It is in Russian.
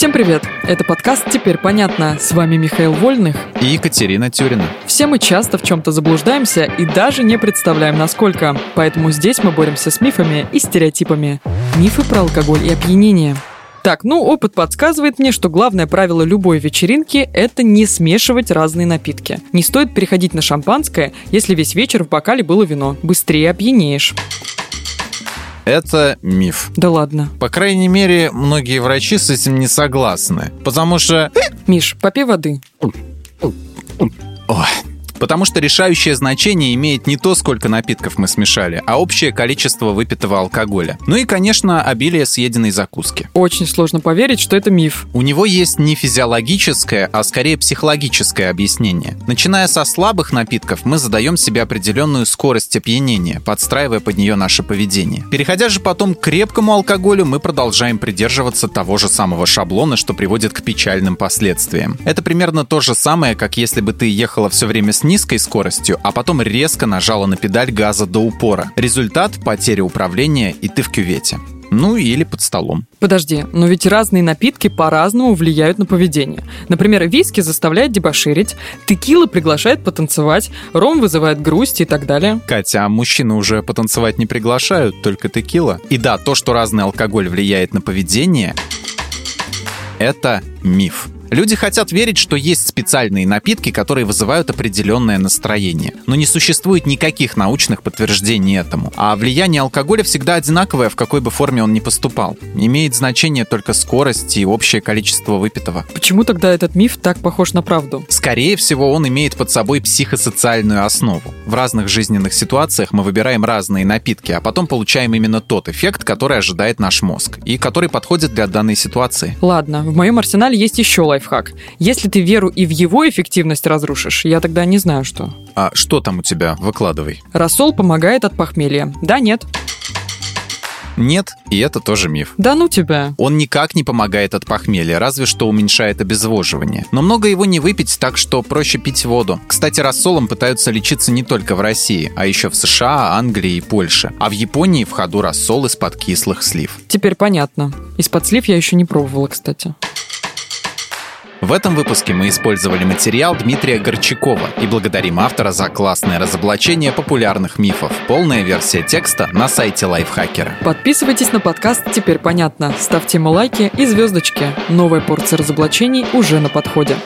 Всем привет! Это подкаст «Теперь понятно». С вами Михаил Вольных и Екатерина Тюрина. Все мы часто в чем-то заблуждаемся и даже не представляем, насколько. Поэтому здесь мы боремся с мифами и стереотипами. Мифы про алкоголь и опьянение. Так, ну, опыт подсказывает мне, что главное правило любой вечеринки – это не смешивать разные напитки. Не стоит переходить на шампанское, если весь вечер в бокале было вино. Быстрее опьянеешь. Это миф. Да ладно. По крайней мере, многие врачи с этим не согласны. Потому что... Миш, попей воды. Ой, Потому что решающее значение имеет не то, сколько напитков мы смешали, а общее количество выпитого алкоголя. Ну и, конечно, обилие съеденной закуски. Очень сложно поверить, что это миф. У него есть не физиологическое, а скорее психологическое объяснение. Начиная со слабых напитков, мы задаем себе определенную скорость опьянения, подстраивая под нее наше поведение. Переходя же потом к крепкому алкоголю, мы продолжаем придерживаться того же самого шаблона, что приводит к печальным последствиям. Это примерно то же самое, как если бы ты ехала все время с низкой скоростью, а потом резко нажала на педаль газа до упора. Результат – потеря управления, и ты в кювете. Ну или под столом. Подожди, но ведь разные напитки по-разному влияют на поведение. Например, виски заставляет дебоширить, текила приглашает потанцевать, ром вызывает грусть и так далее. Катя, а мужчины уже потанцевать не приглашают, только текила. И да, то, что разный алкоголь влияет на поведение, это миф. Люди хотят верить, что есть специальные напитки, которые вызывают определенное настроение. Но не существует никаких научных подтверждений этому. А влияние алкоголя всегда одинаковое, в какой бы форме он ни поступал. Имеет значение только скорость и общее количество выпитого. Почему тогда этот миф так похож на правду? Скорее всего, он имеет под собой психосоциальную основу. В разных жизненных ситуациях мы выбираем разные напитки, а потом получаем именно тот эффект, который ожидает наш мозг и который подходит для данной ситуации. Ладно, в моем арсенале есть еще лайф лайфхак. Если ты веру и в его эффективность разрушишь, я тогда не знаю, что. А что там у тебя? Выкладывай. Рассол помогает от похмелья. Да, нет. Нет, и это тоже миф. Да ну тебя. Он никак не помогает от похмелья, разве что уменьшает обезвоживание. Но много его не выпить, так что проще пить воду. Кстати, рассолом пытаются лечиться не только в России, а еще в США, Англии и Польше. А в Японии в ходу рассол из-под кислых слив. Теперь понятно. Из-под слив я еще не пробовала, кстати. В этом выпуске мы использовали материал Дмитрия Горчакова и благодарим автора за классное разоблачение популярных мифов. Полная версия текста на сайте Лайфхакера. Подписывайтесь на подкаст «Теперь понятно». Ставьте ему лайки и звездочки. Новая порция разоблачений уже на подходе.